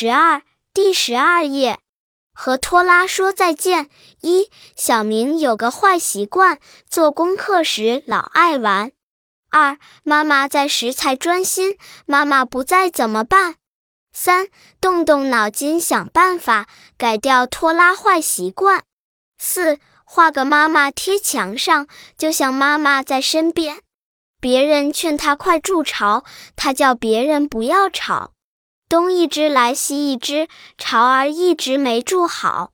十二，第十二页，和拖拉说再见。一，小明有个坏习惯，做功课时老爱玩。二，妈妈在时才专心，妈妈不在怎么办？三，动动脑筋想办法改掉拖拉坏习惯。四，画个妈妈贴墙上，就像妈妈在身边。别人劝他快筑巢，他叫别人不要吵。东一只来西一只，巢儿一直没筑好。